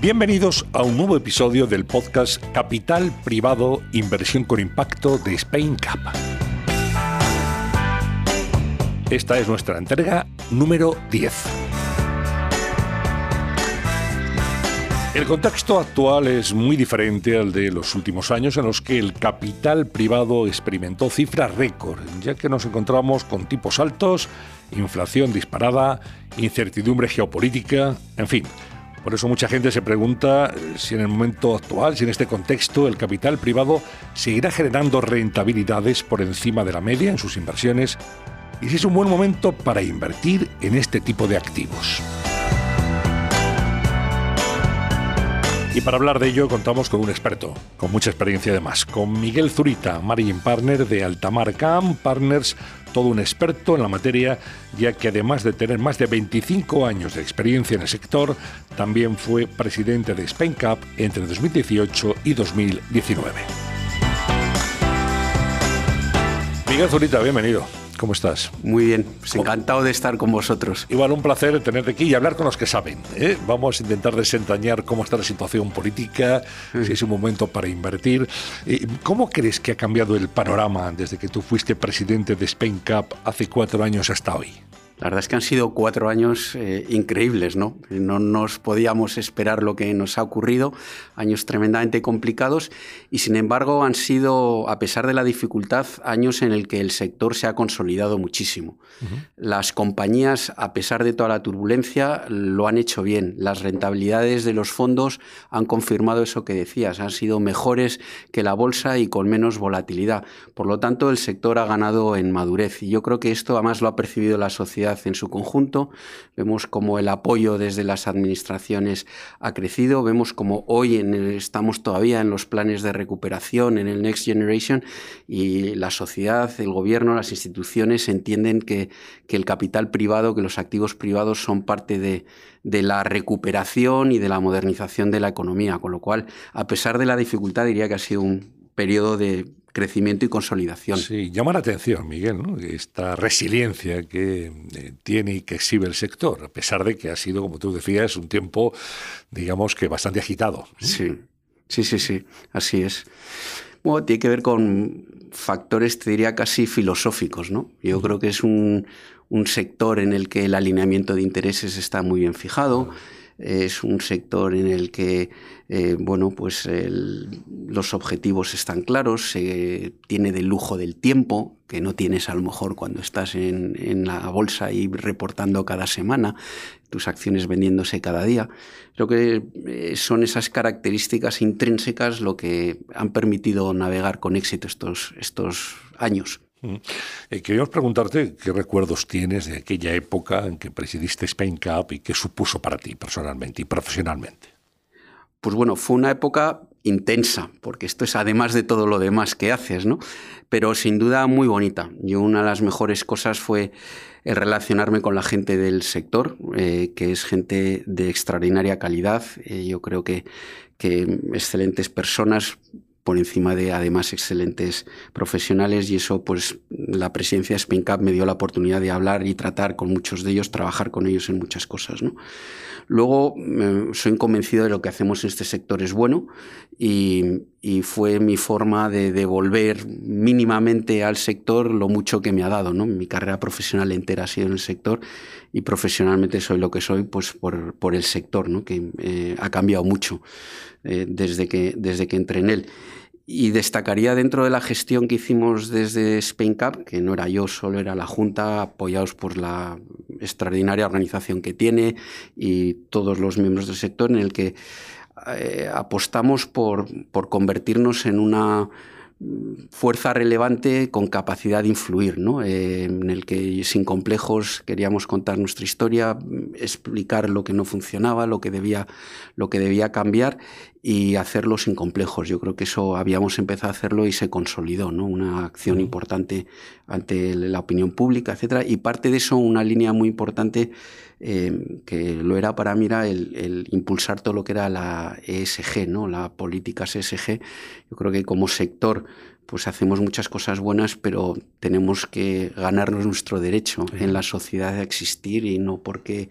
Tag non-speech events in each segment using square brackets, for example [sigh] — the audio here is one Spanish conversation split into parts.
Bienvenidos a un nuevo episodio del podcast Capital Privado Inversión con Impacto de Spain Cap. Esta es nuestra entrega número 10. El contexto actual es muy diferente al de los últimos años en los que el capital privado experimentó cifras récord, ya que nos encontramos con tipos altos, inflación disparada, incertidumbre geopolítica, en fin, por eso mucha gente se pregunta si en el momento actual, si en este contexto, el capital privado seguirá generando rentabilidades por encima de la media en sus inversiones y si es un buen momento para invertir en este tipo de activos. Y para hablar de ello contamos con un experto, con mucha experiencia además, con Miguel Zurita, Margin Partner de Altamar Cam Partners, todo un experto en la materia, ya que además de tener más de 25 años de experiencia en el sector, también fue presidente de Spain Cup entre 2018 y 2019. Miguel Zurita, bienvenido. ¿Cómo estás? Muy bien, pues encantado de estar con vosotros. Igual un placer tenerte aquí y hablar con los que saben. ¿eh? Vamos a intentar desentrañar cómo está la situación política, si es un momento para invertir. ¿Cómo crees que ha cambiado el panorama desde que tú fuiste presidente de Spain Cup hace cuatro años hasta hoy? La verdad es que han sido cuatro años eh, increíbles, ¿no? No nos podíamos esperar lo que nos ha ocurrido, años tremendamente complicados y sin embargo han sido, a pesar de la dificultad, años en el que el sector se ha consolidado muchísimo. Las compañías, a pesar de toda la turbulencia, lo han hecho bien. Las rentabilidades de los fondos han confirmado eso que decías, han sido mejores que la bolsa y con menos volatilidad. Por lo tanto, el sector ha ganado en madurez y yo creo que esto además lo ha percibido la sociedad en su conjunto. Vemos como el apoyo desde las administraciones ha crecido. Vemos como hoy estamos todavía en los planes de recuperación, en el Next Generation, y la sociedad, el gobierno, las instituciones entienden que, el capital privado, que los activos privados son parte de, de la recuperación y de la modernización de la economía. Con lo cual, a pesar de la dificultad, diría que ha sido un periodo de crecimiento y consolidación. Sí, llama la atención, Miguel, ¿no? esta resiliencia que eh, tiene y que exhibe el sector, a pesar de que ha sido, como tú decías, un tiempo, digamos que bastante agitado. Sí, sí, sí, sí, así es. Bueno, tiene que ver con factores, te diría, casi filosóficos, ¿no? Yo creo que es un, un sector en el que el alineamiento de intereses está muy bien fijado es un sector en el que eh, bueno, pues los objetivos están claros, se tiene del lujo del tiempo, que no tienes a lo mejor cuando estás en, en, la bolsa y reportando cada semana, tus acciones vendiéndose cada día. Creo que eh, son esas características intrínsecas lo que han permitido navegar con éxito estos, estos años. Eh, queríamos preguntarte qué recuerdos tienes de aquella época en que presidiste Spain Cup y qué supuso para ti personalmente y profesionalmente. Pues bueno, fue una época intensa, porque esto es además de todo lo demás que haces, ¿no? Pero sin duda muy bonita. Yo una de las mejores cosas fue el relacionarme con la gente del sector, eh, que es gente de extraordinaria calidad. Eh, yo creo que, que excelentes personas por encima de además excelentes profesionales y eso pues la presidencia de SpinCap me dio la oportunidad de hablar y tratar con muchos de ellos, trabajar con ellos en muchas cosas. ¿no? Luego soy convencido de lo que hacemos en este sector es bueno y, y, fue mi forma de devolver mínimamente al sector lo mucho que me ha dado. ¿no? Mi carrera profesional entera ha sido en el sector y profesionalmente soy lo que soy pues por, por el sector, ¿no? que eh, ha cambiado mucho eh, desde, que, desde que entré en él. Y destacaría dentro de la gestión que hicimos desde Spain Cup, que no era yo, solo era la Junta, apoyados por la extraordinaria organización que tiene y todos los miembros del sector, en el que eh, apostamos por, por convertirnos en una fuerza relevante con capacidad de influir, ¿no? Eh, en el que sin complejos queríamos contar nuestra historia, explicar lo que no funcionaba, lo que debía, lo que debía cambiar y hacerlo sin complejos. Yo creo que eso habíamos empezado a hacerlo y se consolidó, ¿no? Una acción importante ante la opinión pública, etcétera. Y parte de eso, una línea muy importante eh, que lo era para mí era el, impulsar todo lo que era la ESG, ¿no? La política ESG. Yo creo que como sector pues hacemos muchas cosas buenas, pero tenemos que ganarnos nuestro derecho en la sociedad de existir y no porque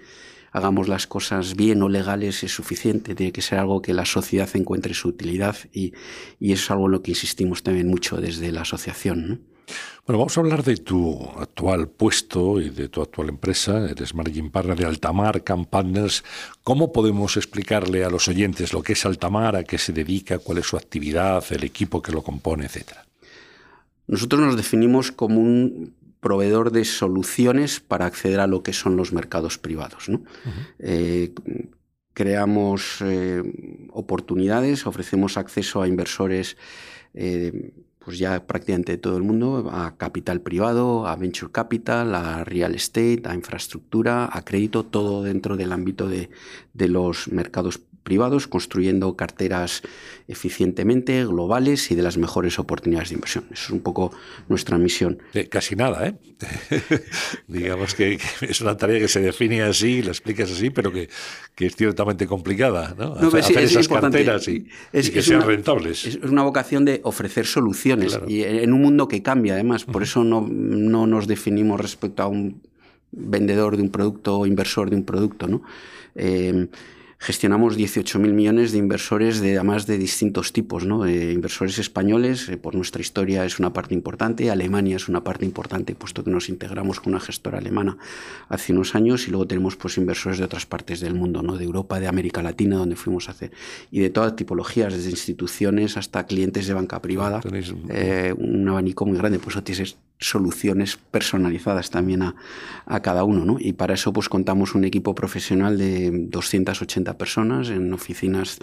hagamos las cosas bien o legales es suficiente, tiene que ser algo que la sociedad encuentre su utilidad y, y eso es algo en lo que insistimos también mucho desde la asociación. Bueno, vamos a hablar de tu actual puesto y de tu actual empresa. Eres Managing Partner de Altamar Camp Partners. ¿Cómo podemos explicarle a los oyentes lo que es Altamar, a qué se dedica, cuál es su actividad, el equipo que lo compone, etcétera? Nosotros nos definimos como un proveedor de soluciones para acceder a lo que son los mercados privados. Eh, creamos eh, oportunidades, ofrecemos acceso a inversores eh, pues ya prácticamente todo el mundo, a capital privado, a venture capital, a real estate, a infraestructura, a crédito, todo dentro del ámbito de, de los mercados privados, construyendo carteras eficientemente, globales y de las mejores oportunidades de inversión. Eso es un poco nuestra misión. casi nada, ¿eh? [laughs] Digamos que, es una tarea que se define así, la explicas así, pero que, es ciertamente complicada, ¿no? Hacer, esas carteras y, que sean rentables. Es una vocación de ofrecer soluciones y en un mundo que cambia, además. Por eso no, no nos definimos respecto a un vendedor de un producto o inversor de un producto, ¿no? Eh, gestionamos 18.000 millones de inversores de además de distintos tipos, ¿no? inversores españoles, eh, por nuestra historia es una parte importante, Alemania es una parte importante, puesto que nos integramos con una gestora alemana hace unos años, y luego tenemos pues inversores de otras partes del mundo, ¿no? de Europa, de América Latina, donde fuimos a hacer, y de todas tipologías, desde instituciones hasta clientes de banca privada, eh, un abanico muy grande, pues eso tienes soluciones personalizadas también a, a cada uno, ¿no? Y para eso pues contamos un equipo profesional de 280 personas en oficinas,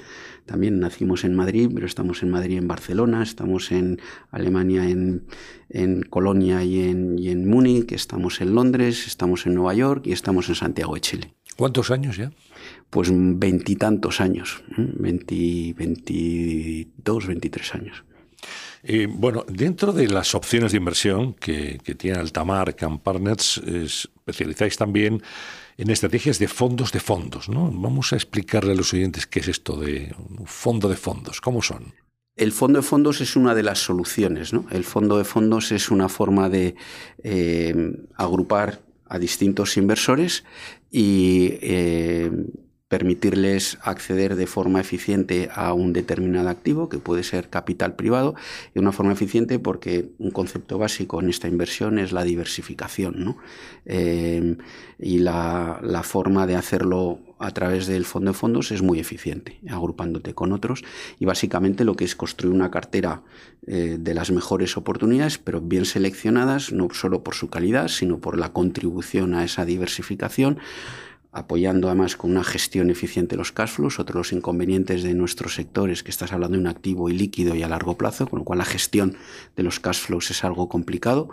también nacimos en Madrid, pero estamos en Madrid, en Barcelona, estamos en Alemania, en, en Colonia y en, y en Múnich, estamos en Londres, estamos en Nueva York y estamos en Santiago de Chile. ¿Cuántos años ya? Pues veintitantos años, veintidós, veintitrés años. Eh, bueno, dentro de las opciones de inversión que, tiene Altamar, Camp Partners, especializáis también en estrategias de fondos de fondos, ¿no? Vamos a explicarle a los oyentes qué es esto de un fondo de fondos, cómo son. El fondo de fondos es una de las soluciones, ¿no? El fondo de fondos es una forma de eh, agrupar a distintos inversores y eh, permitirles acceder de forma eficiente a un determinado activo, que puede ser capital privado, y una forma eficiente porque un concepto básico en esta inversión es la diversificación. ¿no? Eh, y la, la, forma de hacerlo a través del fondo de fondos es muy eficiente, agrupándote con otros. Y básicamente lo que es construir una cartera eh, de las mejores oportunidades, pero bien seleccionadas, no solo por su calidad, sino por la contribución a esa diversificación apoyando además con una gestión eficiente de los cash flows, otro de los inconvenientes de nuestros sectores, que estás hablando de un activo ilíquido y a largo plazo, con lo cual la gestión de los cash flows es algo complicado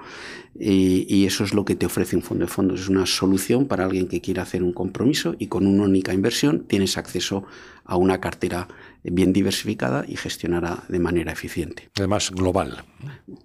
y, eso es lo que te ofrece un fondo de fondos, es una solución para alguien que quiera hacer un compromiso y con una única inversión tienes acceso a una cartera bien diversificada y gestionada de manera eficiente. Además, global.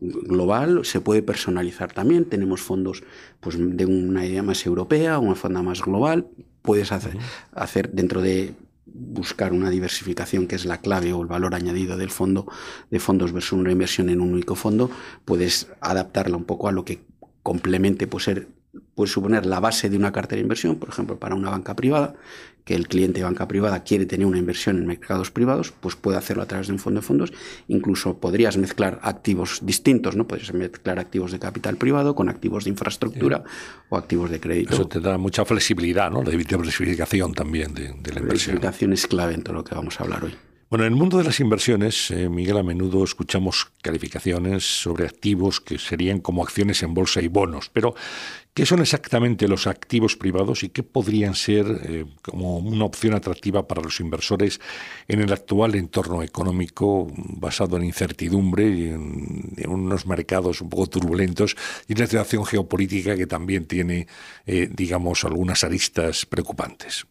Global, se puede personalizar también. Tenemos fondos pues, de una idea más europea, una fonda más global. Puedes hacer, hacer dentro de buscar una diversificación que es la clave o el valor añadido del fondo de fondos versus una inversión en un único fondo, puedes adaptarla un poco a lo que complemente puede ser puede suponer la base de una cartera de inversión, por ejemplo, para una banca privada, que el cliente de banca privada quiere tener una inversión en mercados privados, pues puede hacerlo a través de un fondo de fondos. Incluso podrías mezclar activos distintos, ¿no? Podrías mezclar activos de capital privado con activos de infraestructura o activos de crédito. Eso te da mucha flexibilidad, ¿no? La diversificación también de, de la inversión. La diversificación es clave en todo lo que vamos a hablar hoy. Bueno, en el mundo de las inversiones, eh, Miguel, a menudo escuchamos calificaciones sobre activos que serían como acciones en bolsa y bonos, pero ¿qué son exactamente los activos privados y qué podrían ser eh, como una opción atractiva para los inversores en el actual entorno económico basado en incertidumbre y en, unos mercados un poco turbulentos y una situación geopolítica que también tiene, eh, digamos, algunas aristas preocupantes?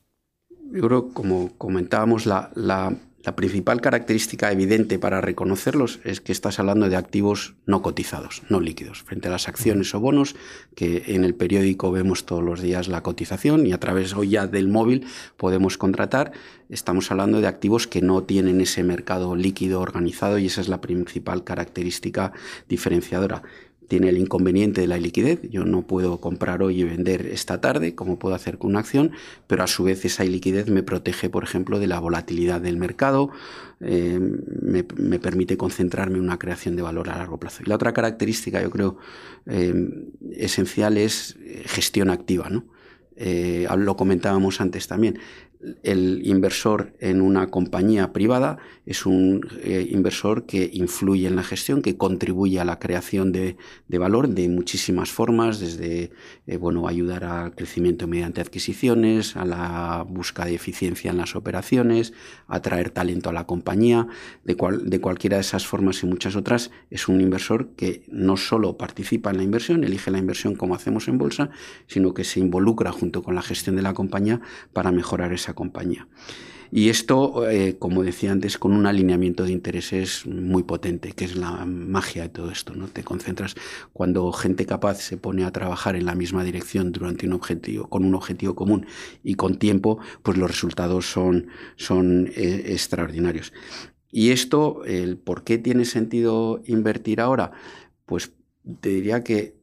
Yo creo, como comentábamos, la la principal característica evidente para reconocerlos es que estás hablando de activos no cotizados, no líquidos, frente a las acciones o bonos, que en el periódico vemos todos los días la cotización y a través hoy ya del móvil podemos contratar. Estamos hablando de activos que no tienen ese mercado líquido organizado y esa es la principal característica diferenciadora tiene el inconveniente de la liquidez. Yo no puedo comprar hoy y vender esta tarde, como puedo hacer con una acción, pero a su vez esa liquidez me protege, por ejemplo, de la volatilidad del mercado, eh, me, permite concentrarme en una creación de valor a largo plazo. Y la otra característica, yo creo, eh, esencial es eh, gestión activa. ¿no? lo comentábamos antes también el inversor en una compañía privada es un eh, inversor que influye en la gestión, que contribuye a la creación de, valor de muchísimas formas, desde eh, bueno, ayudar al crecimiento mediante adquisiciones, a la búsqueda de eficiencia en las operaciones, atraer talento a la compañía, de, de cualquiera de esas formas y muchas otras, es un inversor que no solo participa en la inversión, elige la inversión como hacemos en bolsa, sino que se involucra junto con la gestión de la compañía para mejorar esa compañía. Y esto, eh, como decía antes, con un alineamiento de intereses muy potente, que es la magia de todo esto. ¿no? Te concentras cuando gente capaz se pone a trabajar en la misma dirección durante un objetivo, con un objetivo común y con tiempo, pues los resultados son, son eh, extraordinarios. Y esto, el por qué tiene sentido invertir ahora, pues te diría que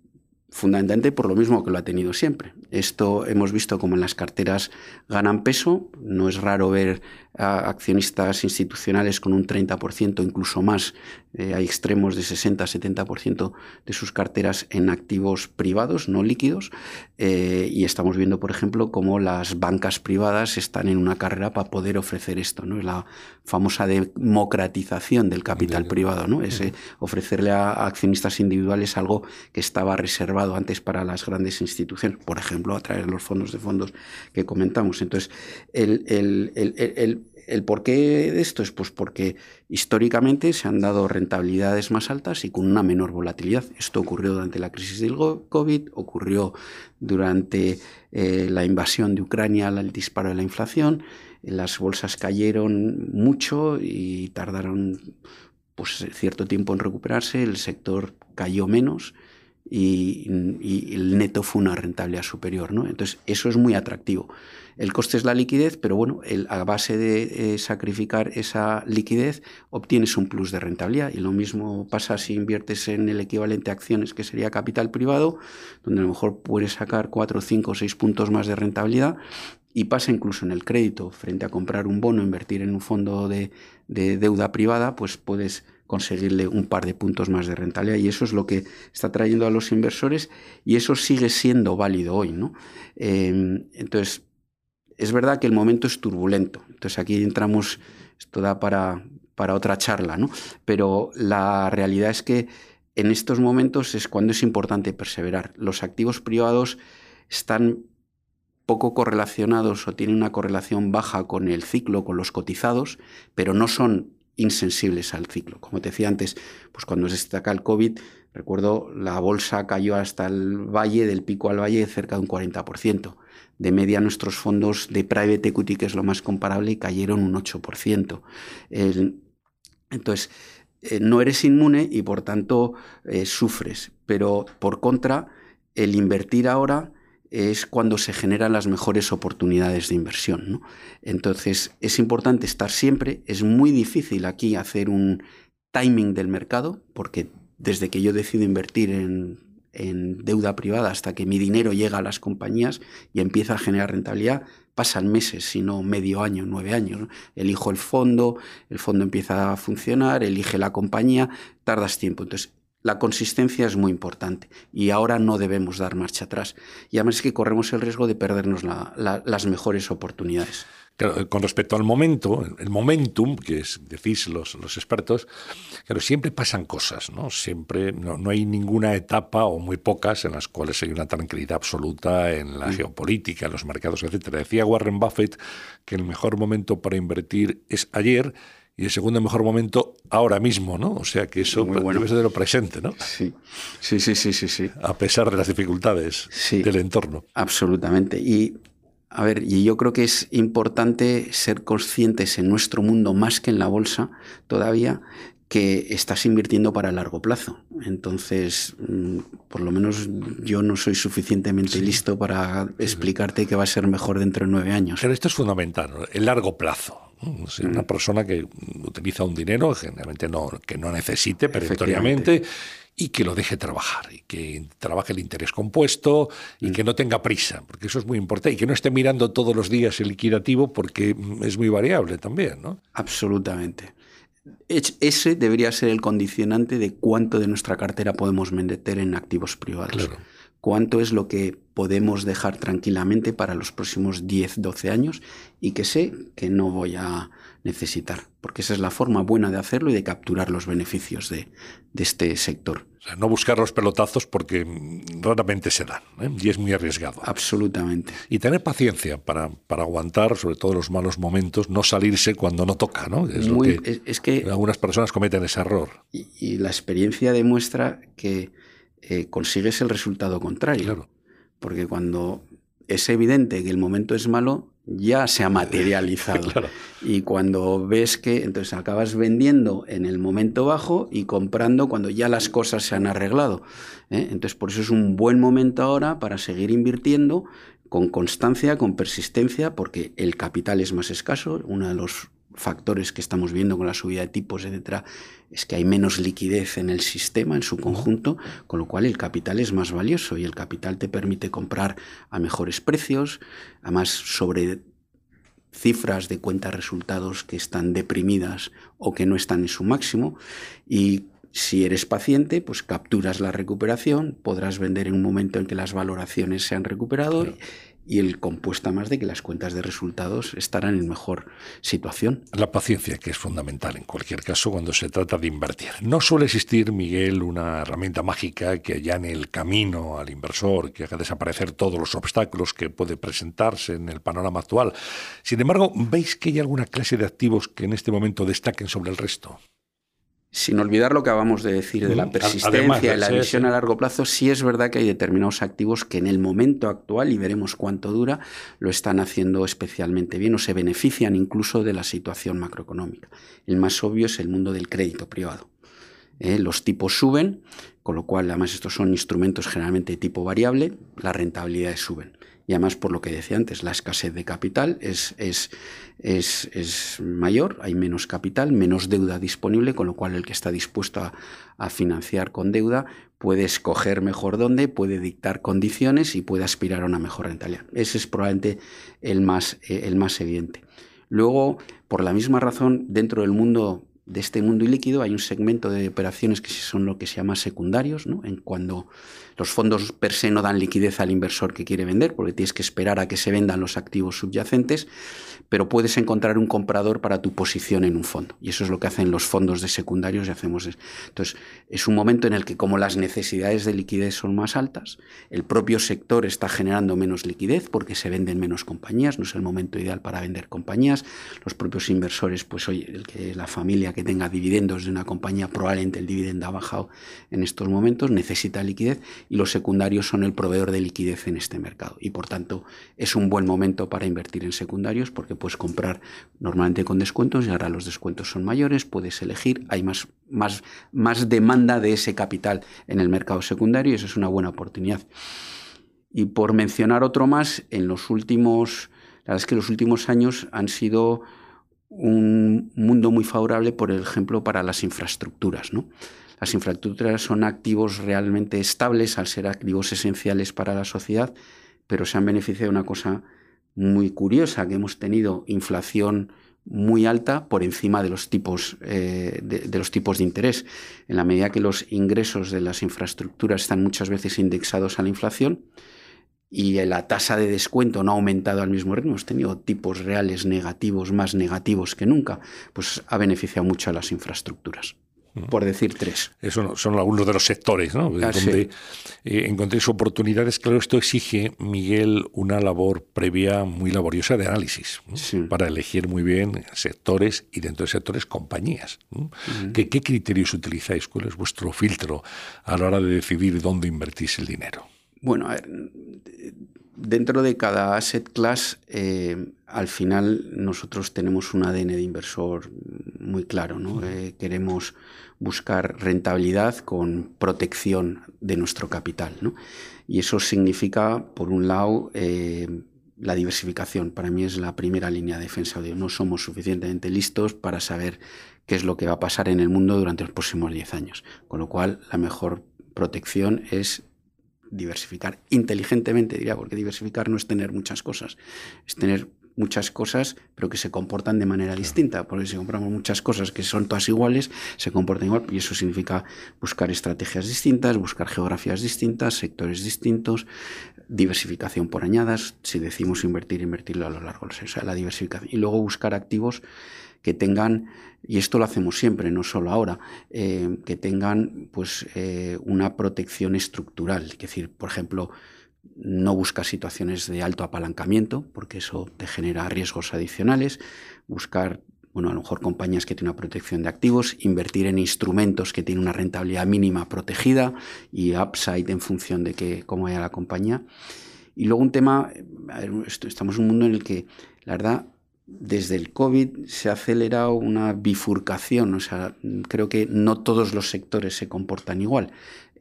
fundamentalmente por lo mismo que lo ha tenido siempre. Esto hemos visto como en las carteras ganan peso, no es raro ver accionistas institucionales con un 30%, incluso más, eh, hay extremos de 60-70% de sus carteras en activos privados, no líquidos, eh, y estamos viendo, por ejemplo, cómo las bancas privadas están en una carrera para poder ofrecer esto, ¿no? la famosa democratización del capital privado, ¿no? Ese ofrecerle a, accionistas individuales algo que estaba reservado antes para las grandes instituciones, por ejemplo, a través de los fondos de fondos que comentamos. Entonces, el, el, el ¿El porqué de esto es pues porque históricamente se han dado rentabilidades más altas y con una menor volatilidad. Esto ocurrió durante la crisis del COVID, ocurrió durante eh, la invasión de Ucrania, el disparo de la inflación. Las bolsas cayeron mucho y tardaron pues, cierto tiempo en recuperarse, el sector cayó menos y, el neto fue una rentabilidad superior. ¿no? Entonces, eso es muy atractivo. El coste es la liquidez, pero bueno, a base de eh, sacrificar esa liquidez obtienes un plus de rentabilidad. Y lo mismo pasa si inviertes en el equivalente a acciones, que sería capital privado, donde a lo mejor puedes sacar 4, 5, 6 puntos más de rentabilidad. Y pasa incluso en el crédito, frente a comprar un bono, invertir en un fondo de, deuda privada, pues puedes conseguirle un par de puntos más de rentabilidad y eso es lo que está trayendo a los inversores y eso sigue siendo válido hoy. ¿no? Eh, entonces, es verdad que el momento es turbulento, entonces aquí entramos, esto da para, para otra charla, ¿no? Pero la realidad es que en estos momentos es cuando es importante perseverar. Los activos privados están poco correlacionados o tienen una correlación baja con el ciclo, con los cotizados, pero no son insensibles al ciclo. Como te decía antes, pues cuando se destaca el COVID, recuerdo la bolsa cayó hasta el valle, del pico al valle, cerca de un 40% de media nuestros fondos de private equity, que es lo más comparable, cayeron un 8%. entonces, eh, no eres inmune y por tanto eh, sufres, pero por contra, el invertir ahora es cuando se generan las mejores oportunidades de inversión. Entonces, es importante estar siempre, es muy difícil aquí hacer un timing del mercado, porque desde que yo decido invertir en en deuda privada hasta que mi dinero llega a las compañías y empieza a generar rentabilidad, pasan meses, sino medio año, nueve años. Elijo el fondo, el fondo empieza a funcionar, elige la compañía, tardas tiempo. Entonces, la consistencia es muy importante y ahora no debemos dar marcha atrás. Y además es que corremos el riesgo de perdernos las mejores oportunidades con respecto al momento, el momentum, que es, decís los, los expertos, claro, siempre pasan cosas, ¿no? Siempre, no, hay ninguna etapa, o muy pocas, en las cuales hay una tranquilidad absoluta en la mm. geopolítica, en los mercados, etc. Decía Warren Buffett que el mejor momento para invertir es ayer, y el segundo mejor momento ahora mismo, ¿no? O sea que eso bueno. debe ser de lo presente, ¿no? Sí, sí, sí, sí, sí. sí. A pesar de las dificultades del entorno. Absolutamente. Y a ver, y yo creo que es importante ser conscientes en nuestro mundo, más que en la bolsa todavía, que estás invirtiendo para largo plazo. Entonces, mm, por lo menos yo no soy suficientemente listo para explicarte que va a ser mejor dentro de nueve años. Pero esto es fundamental, el largo plazo. Una mm. persona que utiliza un dinero, generalmente no, que no necesite perentoriamente, y que lo deje trabajar, y que trabaje el interés compuesto y Mm. que no tenga prisa, porque eso es muy importante, y que no esté mirando todos los días el liquidativo porque mm, es muy variable también, ¿no? Absolutamente. Es- Ese debería ser el condicionante de cuánto de nuestra cartera podemos meter en activos privados. Claro. Cuánto es lo que podemos dejar tranquilamente para los próximos 10, 12 años y que sé que no voy a necesitar. Porque esa es la forma buena de hacerlo y de capturar los beneficios de, de este sector. O sea, no buscar los pelotazos porque raramente se dan, ¿eh? y es muy arriesgado. Absolutamente. Y tener paciencia para, para aguantar, sobre todo los malos momentos, no salirse cuando no toca, ¿no? Es lo Muy- que es- es que algunas personas cometen ese error. Y, y la experiencia demuestra que eh, consigues el resultado contrario. Claro. Porque cuando es evidente que el momento es malo, ya se ha materializado. [laughs] Claro. Y cuando ves que entonces acabas vendiendo en el momento bajo y comprando cuando ya las cosas se han arreglado. ¿eh? Entonces por eso es un buen momento ahora para seguir invirtiendo con constancia, con persistencia, porque el capital es más escaso. Uno de los factores que estamos viendo con la subida de tipos, etcétera, es que hay menos liquidez en el sistema en su conjunto, con lo cual el capital es más valioso y el capital te permite comprar a mejores precios, además sobre cifras de cuentas resultados que están deprimidas o que no están en su máximo y si eres paciente, pues capturas la recuperación, podrás vender en un momento en que las valoraciones se han recuperado Claro. Y el compuesto más de que las cuentas de resultados estarán en mejor situación. La paciencia, que es fundamental en cualquier caso cuando se trata de invertir. No suele existir, Miguel, una herramienta mágica que allane el camino al inversor, que haga desaparecer todos los obstáculos que puede presentarse en el panorama actual. Sin embargo, ¿veis que hay alguna clase de activos que en este momento destaquen sobre el resto? Sin olvidar lo que acabamos de decir de la persistencia y la visión a largo plazo, sí es verdad que hay determinados activos que en el momento actual, y veremos cuánto dura, lo están haciendo especialmente bien o se benefician incluso de la situación macroeconómica. El más obvio es el mundo del crédito privado. ¿eh? Los tipos suben, con lo cual además estos son instrumentos generalmente de tipo variable, las rentabilidades suben. Y además, por lo que decía antes, la escasez de capital es, es, es, es mayor, hay menos capital, menos deuda disponible, con lo cual el que está dispuesto a, a financiar con deuda puede escoger mejor dónde, puede dictar condiciones y puede aspirar a una mejor rentabilidad. Ese es probablemente el más, eh, el más evidente. Luego, por la misma razón, dentro del mundo de este mundo ilíquido hay un segmento de operaciones que son lo que se llama secundarios, ¿no? en cuando los fondos per se no dan liquidez al inversor que quiere vender, porque tienes que esperar a que se vendan los activos subyacentes, pero puedes encontrar un comprador para tu posición en un fondo. Y eso es lo que hacen los fondos de secundarios y hacemos. Entonces, es un momento en el que como las necesidades de liquidez son más altas, el propio sector está generando menos liquidez porque se venden menos compañías, no es el momento ideal para vender compañías. Los propios inversores, pues oye, el que la familia que tenga dividendos de una compañía, probablemente el dividendo ha bajado en estos momentos, necesita liquidez y los secundarios son el proveedor de liquidez en este mercado. Y por tanto, es un buen momento para invertir en secundarios porque puedes comprar normalmente con descuentos y ahora los descuentos son mayores, puedes elegir, hay más, más, más demanda de ese capital en el mercado secundario y eso es una buena oportunidad. Y por mencionar otro más, en los últimos, la verdad es que los últimos años han sido un mundo muy favorable, por ejemplo, para las infraestructuras. ¿no? Las infraestructuras son activos realmente estables al ser activos esenciales para la sociedad, pero se han beneficiado de una cosa muy curiosa, que hemos tenido inflación muy alta por encima de los tipos eh, de, de, los tipos de interés. En la medida que los ingresos de las infraestructuras están muchas veces indexados a la inflación y la tasa de descuento no ha aumentado al mismo ritmo, hemos tenido tipos reales negativos más negativos que nunca, pues ha beneficiado mucho a las infraestructuras por decir tres. Eso son algunos de los sectores ¿no? Ah, donde sí. eh, encontréis oportunidades. Claro, esto exige, Miguel, una labor previa muy laboriosa de análisis sí. para elegir muy bien sectores y dentro de sectores compañías. Uh -huh. ¿Qué, ¿Qué criterios utilizáis? ¿Cuál es vuestro filtro a la hora de decidir dónde invertís el dinero? Bueno, a ver, dentro de cada asset class, eh, al final nosotros tenemos un ADN de inversor muy claro, ¿no? Eh, queremos buscar rentabilidad con protección de nuestro capital, ¿no? Y eso significa, por un lado, eh, la diversificación. Para mí es la primera línea de defensa. No somos suficientemente listos para saber qué es lo que va a pasar en el mundo durante los próximos 10 años. Con lo cual, la mejor protección es diversificar inteligentemente, diría, porque diversificar no es tener muchas cosas, es tener muchas cosas, pero que se comportan de manera distinta. Porque si compramos muchas cosas que son todas iguales, se comportan igual. Y eso significa buscar estrategias distintas, buscar geografías distintas, sectores distintos, diversificación por añadas. Si decimos invertir, invertirlo a lo largo. O sea, la diversificación. Y luego buscar activos que tengan, y esto lo hacemos siempre, no solo ahora, eh, que tengan pues, eh, una protección estructural. Es decir, por ejemplo, no buscar situaciones de alto apalancamiento, porque eso te genera riesgos adicionales, buscar, bueno, a lo mejor compañías que tienen una protección de activos, invertir en instrumentos que tienen una rentabilidad mínima protegida y upside en función de que, cómo vaya la compañía. Y luego un tema, estamos en un mundo en el que, la verdad, desde el COVID se ha acelerado una bifurcación, o sea, creo que no todos los sectores se comportan igual.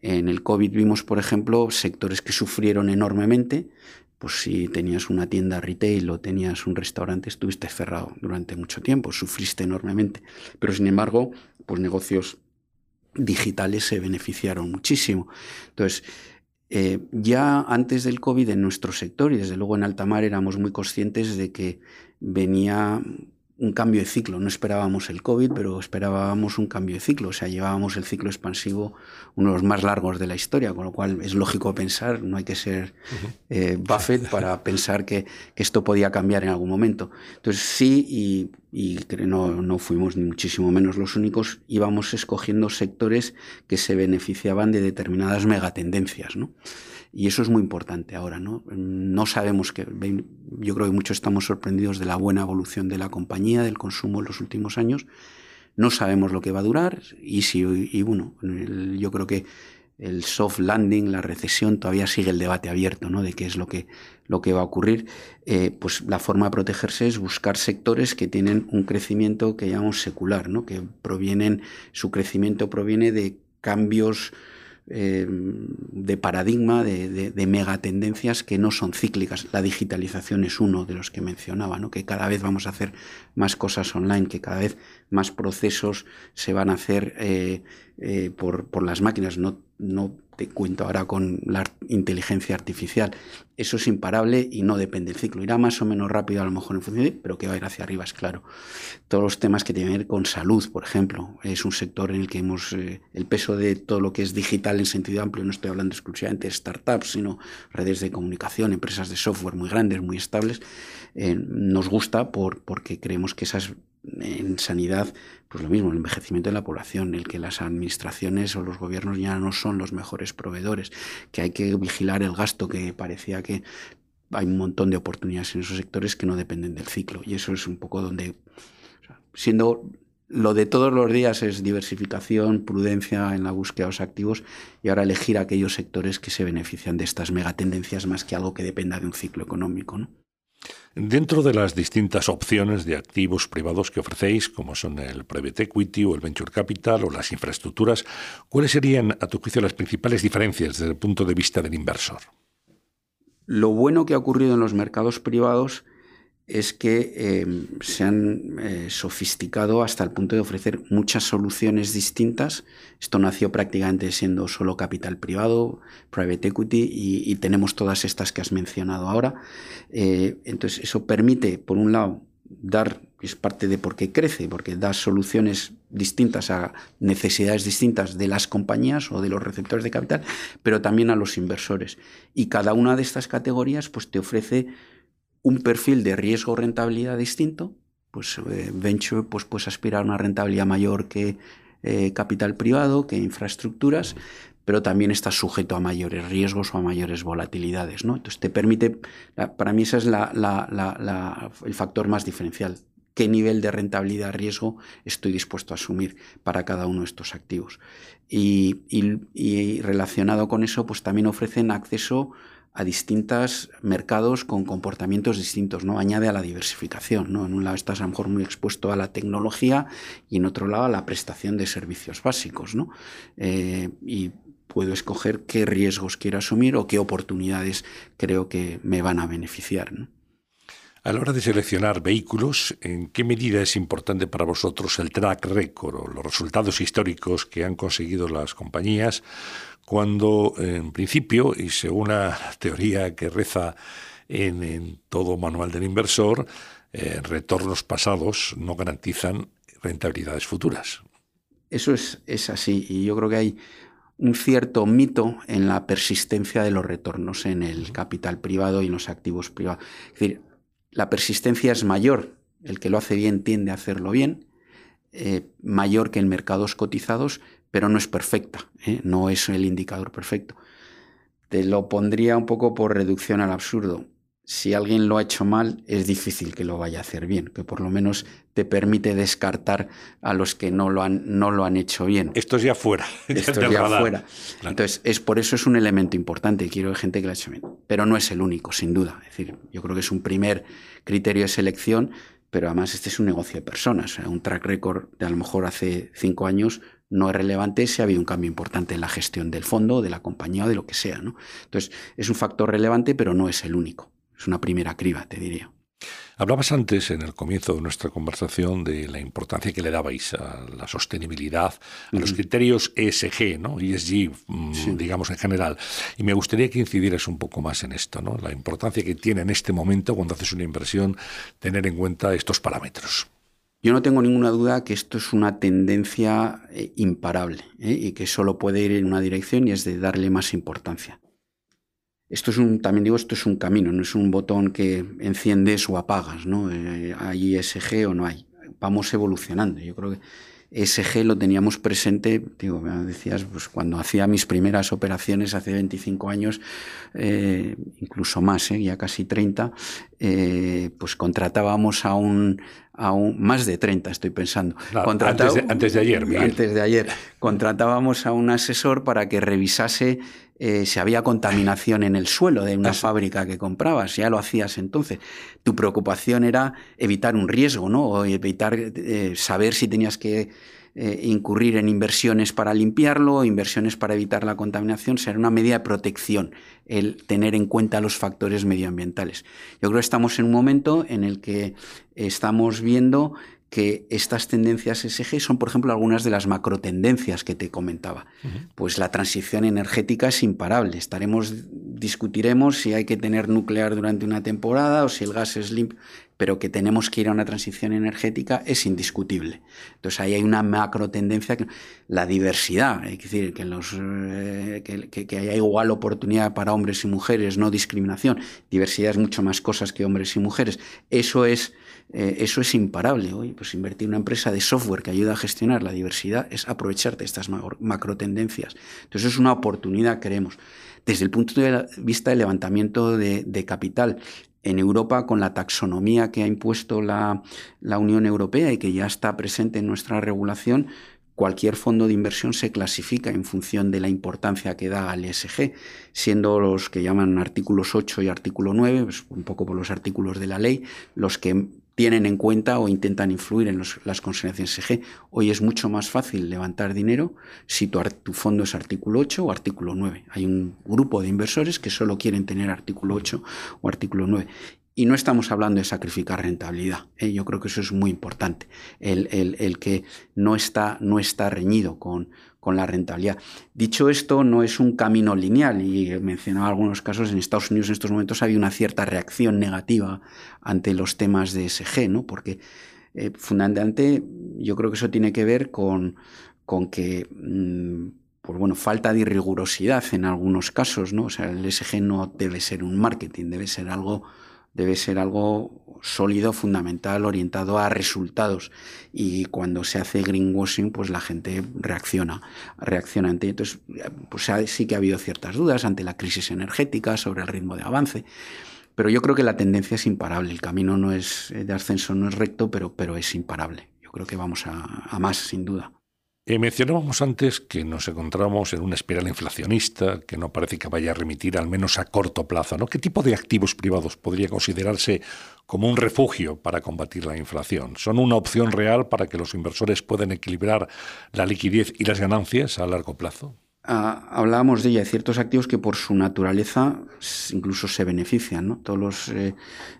En el COVID vimos, por ejemplo, sectores que sufrieron enormemente. Pues si tenías una tienda retail o tenías un restaurante, estuviste cerrado durante mucho tiempo, sufriste enormemente. Pero sin embargo, pues negocios digitales se beneficiaron muchísimo. Entonces, eh, ya antes del COVID en nuestro sector y desde luego en Altamar éramos muy conscientes de que venía un cambio de ciclo. No esperábamos el COVID, pero esperábamos un cambio de ciclo. O sea, llevábamos el ciclo expansivo uno de los más largos de la historia, con lo cual es lógico pensar, no hay que ser eh, Buffett para pensar que, esto podía cambiar en algún momento. Entonces sí, y, y no, no fuimos ni muchísimo menos los únicos, íbamos escogiendo sectores que se beneficiaban de determinadas megatendencias. ¿no? Y eso es muy importante ahora, ¿no? No sabemos que, yo creo que muchos estamos sorprendidos de la buena evolución de la compañía, del consumo en los últimos años. No sabemos lo que va a durar y si, y bueno, yo creo que el soft landing, la recesión, todavía sigue el debate abierto, ¿no? De qué es lo que, lo que va a ocurrir. Eh, pues la forma de protegerse es buscar sectores que tienen un crecimiento que llamamos secular, ¿no? Que provienen, su crecimiento proviene de cambios eh, de paradigma, de, de, megatendencias que no son cíclicas. La digitalización es uno de los que mencionaba, ¿no? que cada vez vamos a hacer más cosas online, que cada vez más procesos se van a hacer eh, eh, por, por, las máquinas. No, no cuento ahora con la inteligencia artificial. Eso es imparable y no depende del ciclo. Irá más o menos rápido a lo mejor en función de, pero que va a ir hacia arriba, es claro. Todos los temas que tienen que ver con salud, por ejemplo, es un sector en el que hemos, eh, el peso de todo lo que es digital en sentido amplio, no estoy hablando exclusivamente de startups, sino redes de comunicación, empresas de software muy grandes, muy estables, eh, nos gusta por, porque creemos que esas en sanidad, pues lo mismo, el envejecimiento de la población, el que las administraciones o los gobiernos ya no son los mejores proveedores, que hay que vigilar el gasto, que parecía que hay un montón de oportunidades en esos sectores que no dependen del ciclo. Y eso es un poco donde, siendo lo de todos los días es diversificación, prudencia en la búsqueda de los activos y ahora elegir aquellos sectores que se benefician de estas megatendencias más que algo que dependa de un ciclo económico. ¿no? Dentro de las distintas opciones de activos privados que ofrecéis, como son el private equity o el venture capital o las infraestructuras, ¿cuáles serían, a tu juicio, las principales diferencias desde el punto de vista del inversor? Lo bueno que ha ocurrido en los mercados privados es que eh, se han eh, sofisticado hasta el punto de ofrecer muchas soluciones distintas. Esto nació prácticamente siendo solo capital privado, private equity, y, tenemos todas estas que has mencionado ahora. Eh, entonces, eso permite, por un lado, dar, es parte de por qué crece, porque da soluciones distintas a necesidades distintas de las compañías o de los receptores de capital, pero también a los inversores. Y cada una de estas categorías pues, te ofrece un perfil de riesgo-rentabilidad distinto, pues eh, venture pues puedes aspirar a una rentabilidad mayor que eh, capital privado, que infraestructuras, pero también estás sujeto a mayores riesgos o a mayores volatilidades. ¿no? Entonces te permite, para mí ese es el factor más diferencial. ¿Qué nivel de rentabilidad riesgo estoy dispuesto a asumir para cada uno de estos activos? Y relacionado con eso, pues también ofrecen acceso a distintos mercados con comportamientos distintos, ¿no? Añade a la diversificación, ¿no? En un lado estás a lo mejor muy expuesto a la tecnología y en otro lado a la prestación de servicios básicos, ¿no? Eh, y puedo escoger qué riesgos quiero asumir o qué oportunidades creo que me van a beneficiar, A la hora de seleccionar vehículos, ¿en qué medida es importante para vosotros el track record o los resultados históricos que han conseguido las compañías cuando en principio, y según la teoría que reza en, todo manual del inversor, eh, retornos pasados no garantizan rentabilidades futuras. Eso es, es así y yo creo que hay un cierto mito en la persistencia de los retornos en el capital privado y en los activos privados. Es decir, la persistencia es mayor, el que lo hace bien tiende a hacerlo bien, eh, mayor que en mercados cotizados, pero no es perfecta, ¿eh? no es el indicador perfecto. Te lo pondría un poco por reducción al absurdo si alguien lo ha hecho mal, es difícil que lo vaya a hacer bien, que por lo menos te permite descartar a los que no lo han, no lo han hecho bien. Esto es ya fuera. [laughs] Esto es ya fuera. Entonces, es por eso es un elemento importante. Quiero gente que lo ha hecho bien. Pero no es el único, sin duda. Es decir, yo creo que es un primer criterio de selección, pero además este es un negocio de personas. un track record de a lo mejor hace cinco años no es relevante si ha habido un cambio importante en la gestión del fondo, de la compañía o de lo que sea. ¿no? Entonces, es un factor relevante, pero no es el único. Es una primera criba, te diría. Hablabas antes, en el comienzo de nuestra conversación, de la importancia que le dabais a la sostenibilidad, a los criterios ESG, ¿no? ESG, mm, digamos en general. Y me gustaría que incidieras un poco más en esto, ¿no? La importancia que tiene en este momento, cuando haces una inversión, tener en cuenta estos parámetros. Yo no tengo ninguna duda que esto es una tendencia eh, imparable ¿eh? y que solo puede ir en una dirección y es de darle más importancia. Esto es un, también digo, esto es un camino, no es un botón que enciendes o apagas, ¿no? Eh, hay ESG o no hay. Vamos evolucionando. Yo creo que ESG lo teníamos presente, digo, me decías, pues cuando hacía mis primeras operaciones hace 25 años, eh, incluso más, ¿eh? ya casi 30, pues contratábamos a un, a un, más de 30 estoy pensando. antes, de, antes de ayer, Miguel. Antes de ayer. Contratábamos a un asesor para que revisase eh, si había contaminación en el suelo de una fábrica que comprabas, ya lo hacías entonces. Tu preocupación era evitar un riesgo, ¿no? O evitar eh, saber si tenías que eh, incurrir en inversiones para limpiarlo, inversiones para evitar la contaminación, será una medida de protección el tener en cuenta los factores medioambientales. Yo creo que estamos en un momento en el que estamos viendo que estas tendencias SG son, por ejemplo, algunas de las macrotendencias que te comentaba. Pues la transición energética es imparable. Estaremos, discutiremos si hay que tener nuclear durante una temporada o si el gas es limpio, pero que tenemos que ir a una transición energética es indiscutible. Entonces ahí hay una macro tendencia, la diversidad, es decir, que, los, eh, que, haya igual oportunidad para hombres y mujeres, no discriminación. Diversidad es mucho más cosas que hombres y mujeres. Eso es eh, eso es imparable. Hoy, pues invertir en una empresa de software que ayuda a gestionar la diversidad es aprovecharte estas macro tendencias. Entonces es una oportunidad, creemos. Desde el punto de vista del levantamiento de, capital, en Europa, con la taxonomía que ha impuesto la, Unión Europea y que ya está presente en nuestra regulación, cualquier fondo de inversión se clasifica en función de la importancia que da al ESG, siendo los que llaman artículos 8 y artículo 9, pues un poco por los artículos de la ley, los que tienen en cuenta o intentan influir en las consideraciones SG. Hoy es mucho más fácil levantar dinero si tu, tu, fondo es artículo 8 o artículo 9. Hay un grupo de inversores que solo quieren tener artículo 8 o artículo 9. Y no estamos hablando de sacrificar rentabilidad. ¿eh? Yo creo que eso es muy importante. El, el, que no está, no está reñido con, con la rentabilidad. Dicho esto, no es un camino lineal y he mencionado algunos casos en Estados Unidos en estos momentos había una cierta reacción negativa ante los temas de SG, ¿no? Porque eh, fundamentalmente yo creo que eso tiene que ver con, con que mm, pues bueno, falta de rigurosidad en algunos casos, ¿no? O sea, el SG no debe ser un marketing, debe ser algo debe ser algo sólido, fundamental, orientado a resultados. Y cuando se hace greenwashing, pues la gente reacciona, reacciona ante Entonces, pues sí que ha habido ciertas dudas ante la crisis energética sobre el ritmo de avance. Pero yo creo que la tendencia es imparable. El camino no es de ascenso, no es recto, pero es imparable. Yo creo que vamos a más, sin duda. Eh, mencionábamos antes que nos encontramos en una espiral inflacionista que no parece que vaya a remitir al menos a corto plazo. ¿no? ¿Qué tipo de activos privados podría considerarse como un refugio para combatir la inflación? ¿Son una opción real para que los inversores puedan equilibrar la liquidez y las ganancias a largo plazo? Ah, hablábamos de ella, ciertos activos que por su naturaleza incluso se benefician, ¿no? Todos los eh,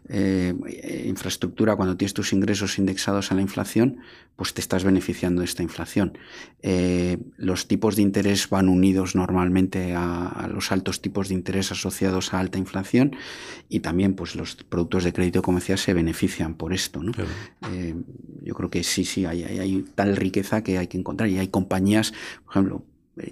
eh, infraestructura, cuando tienes tus ingresos indexados a la inflación, pues te estás beneficiando de esta inflación. Eh, los tipos de interés van unidos normalmente a, los altos tipos de interés asociados a alta inflación y también pues los productos de crédito, como decía, se benefician por esto, ¿no? yo creo que sí, sí, hay, hay tal riqueza que hay que encontrar y hay compañías, por ejemplo,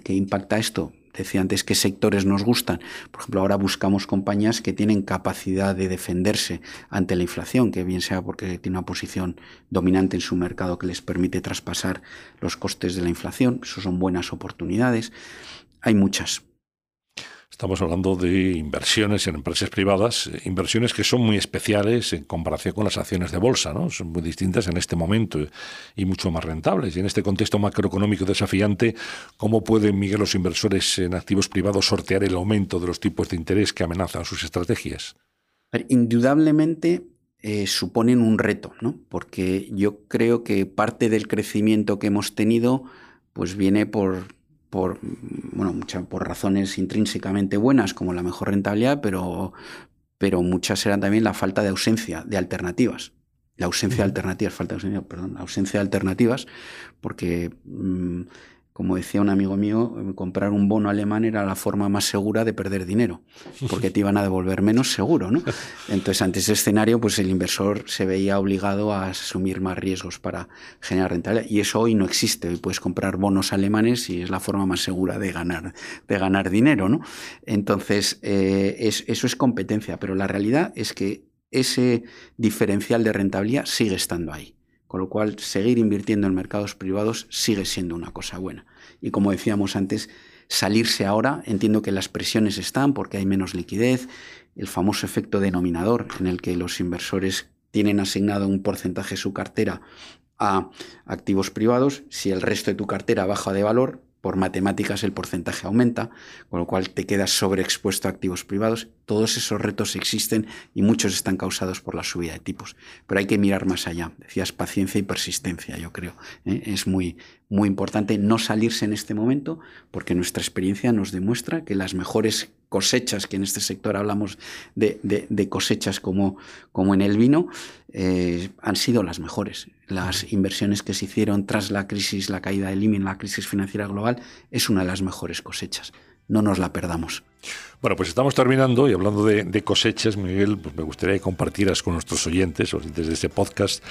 ¿Qué impacta esto? Decía antes qué sectores nos gustan. Por ejemplo, ahora buscamos compañías que tienen capacidad de defenderse ante la inflación, que bien sea porque tiene una posición dominante en su mercado que les permite traspasar los costes de la inflación. Eso son buenas oportunidades. Hay muchas. Estamos hablando de inversiones en empresas privadas, eh, inversiones que son muy especiales en comparación con las acciones de bolsa, ¿no? Son muy distintas en este momento y mucho más rentables. Y en este contexto macroeconómico desafiante, ¿cómo pueden, Miguel, los inversores en activos privados sortear el aumento de los tipos de interés que amenazan sus estrategias? Indudablemente eh, suponen un reto, ¿no? Porque yo creo que parte del crecimiento que hemos tenido pues viene por por, bueno, muchas, por razones intrínsecamente buenas como la mejor rentabilidad, pero, pero muchas eran también la falta de ausencia de alternativas. La ausencia de alternativas, falta de ausencia, perdón, ausencia de alternativas, porque mm, como decía un amigo mío, comprar un bono alemán era la forma más segura de perder dinero, porque te iban a devolver menos seguro, ¿no? [laughs] Entonces, ante ese escenario, pues el inversor se veía obligado a asumir más riesgos para generar rentabilidad. Y eso hoy no existe. Hoy puedes comprar bonos alemanes y es la forma más segura de ganar, de ganar dinero, ¿no? Entonces, eh, eso es competencia, pero la realidad es que ese diferencial de rentabilidad sigue estando ahí. Con lo cual, seguir invirtiendo en mercados privados sigue siendo una cosa buena. Y como decíamos antes, salirse ahora, entiendo que las presiones están porque hay menos liquidez, el famoso efecto denominador en el que los inversores tienen asignado un porcentaje de su cartera a activos privados, si el resto de tu cartera baja de valor, por matemáticas el porcentaje aumenta, con lo cual te quedas sobreexpuesto a activos privados. Todos esos retos existen y muchos están causados por la subida de tipos. Pero hay que mirar más allá. Decías paciencia y persistencia, yo creo. ¿eh? Es muy, muy importante no salirse en este momento porque nuestra experiencia nos demuestra que las mejores cosechas, que en este sector hablamos de, cosechas como, como, en el vino, eh, han sido las mejores. Las inversiones que se hicieron tras la crisis, la caída del IMI, la crisis financiera global, es una de las mejores cosechas no nos la perdamos. Bueno, pues estamos terminando y hablando de, cosechas, Miguel, pues me gustaría que compartieras con nuestros oyentes, oyentes de este podcast,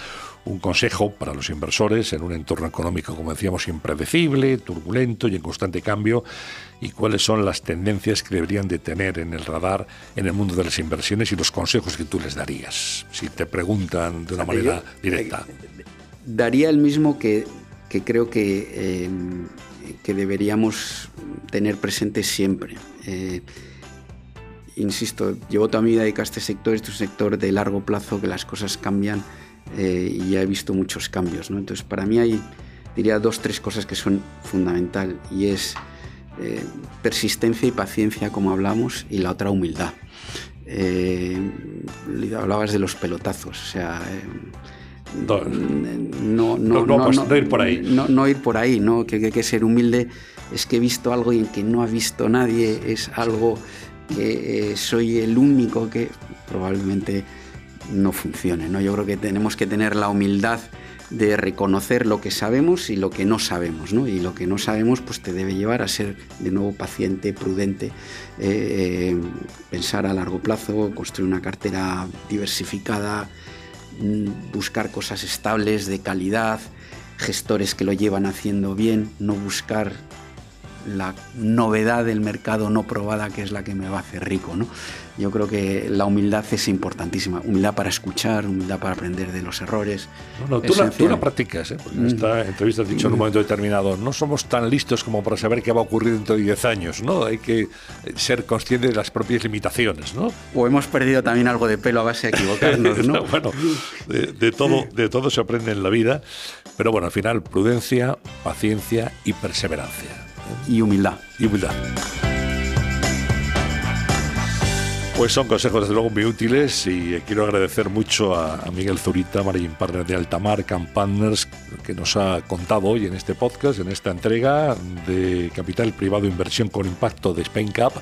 un consejo para los inversores en un entorno económico, como decíamos, impredecible, turbulento y en constante cambio, y cuáles son las tendencias que deberían de tener en el radar en el mundo de las inversiones y los consejos que tú les darías, si te preguntan de una manera directa. Daría el mismo que, creo que... Eh, que deberíamos tener presente siempre. Eh, insisto, llevo toda mi vida dedicada a este sector, este es un sector de largo plazo, que las cosas cambian eh, y ya he visto muchos cambios. ¿no? Entonces, para mí hay, diría, dos, tres cosas que son fundamental y es eh, persistencia y paciencia, como hablamos, y la otra humildad. hablabas de los pelotazos, o sea no, no, no, ir por ahí. No, ir por ahí, ¿no? Que, hay que ser humilde. Es que he visto algo y en que no ha visto nadie, es algo que eh, soy el único que probablemente no funcione. ¿no? Yo creo que tenemos que tener la humildad de reconocer lo que sabemos y lo que no sabemos, ¿no? Y lo que no sabemos, pues te debe llevar a ser de nuevo paciente, prudente, eh, eh, pensar a largo plazo, construir una cartera diversificada, buscar cosas estables, de calidad, gestores que lo llevan haciendo bien, no buscar la novedad del mercado no probada que es la que me va a hacer rico. ¿no? Yo creo que la humildad es importantísima. Humildad para escuchar, humildad para aprender de los errores. No, tú, la, practicas, ¿eh? en esta entrevista has dicho en un momento determinado, no somos tan listos como para saber qué va a ocurrir dentro de 10 años, ¿no? Hay que ser conscientes de las propias limitaciones, ¿no? O hemos perdido también algo de pelo a base de equivocarnos, [laughs] ¿no? bueno, de, todo, de todo se aprende en la vida, pero bueno, al final prudencia, paciencia y perseverancia. Y humildad. Y humildad. Pues son consejos desde luego muy útiles y quiero agradecer mucho a, Miguel Zurita, Marine Partner de Altamar, Camp Partners, que nos ha contado hoy en este podcast, en esta entrega de Capital Privado Inversión con Impacto de Spain Cup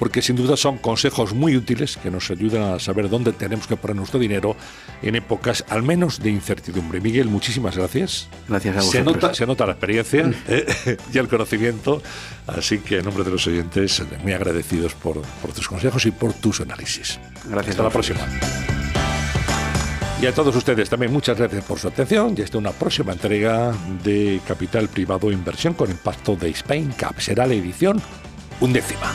porque sin duda son consejos muy útiles que nos ayudan a saber dónde tenemos que poner nuestro dinero en épocas al menos de incertidumbre. Miguel, muchísimas gracias. Gracias a vosotros. Se nota, se nota la experiencia eh, [laughs] y el conocimiento, así que en nombre de los oyentes, muy agradecidos por, por tus consejos y por tus análisis. Gracias. Hasta la próxima. Y a todos ustedes también muchas gracias por su atención y hasta una próxima entrega de Capital Privado Inversión con Impacto de Spain Cap. Será la edición undécima.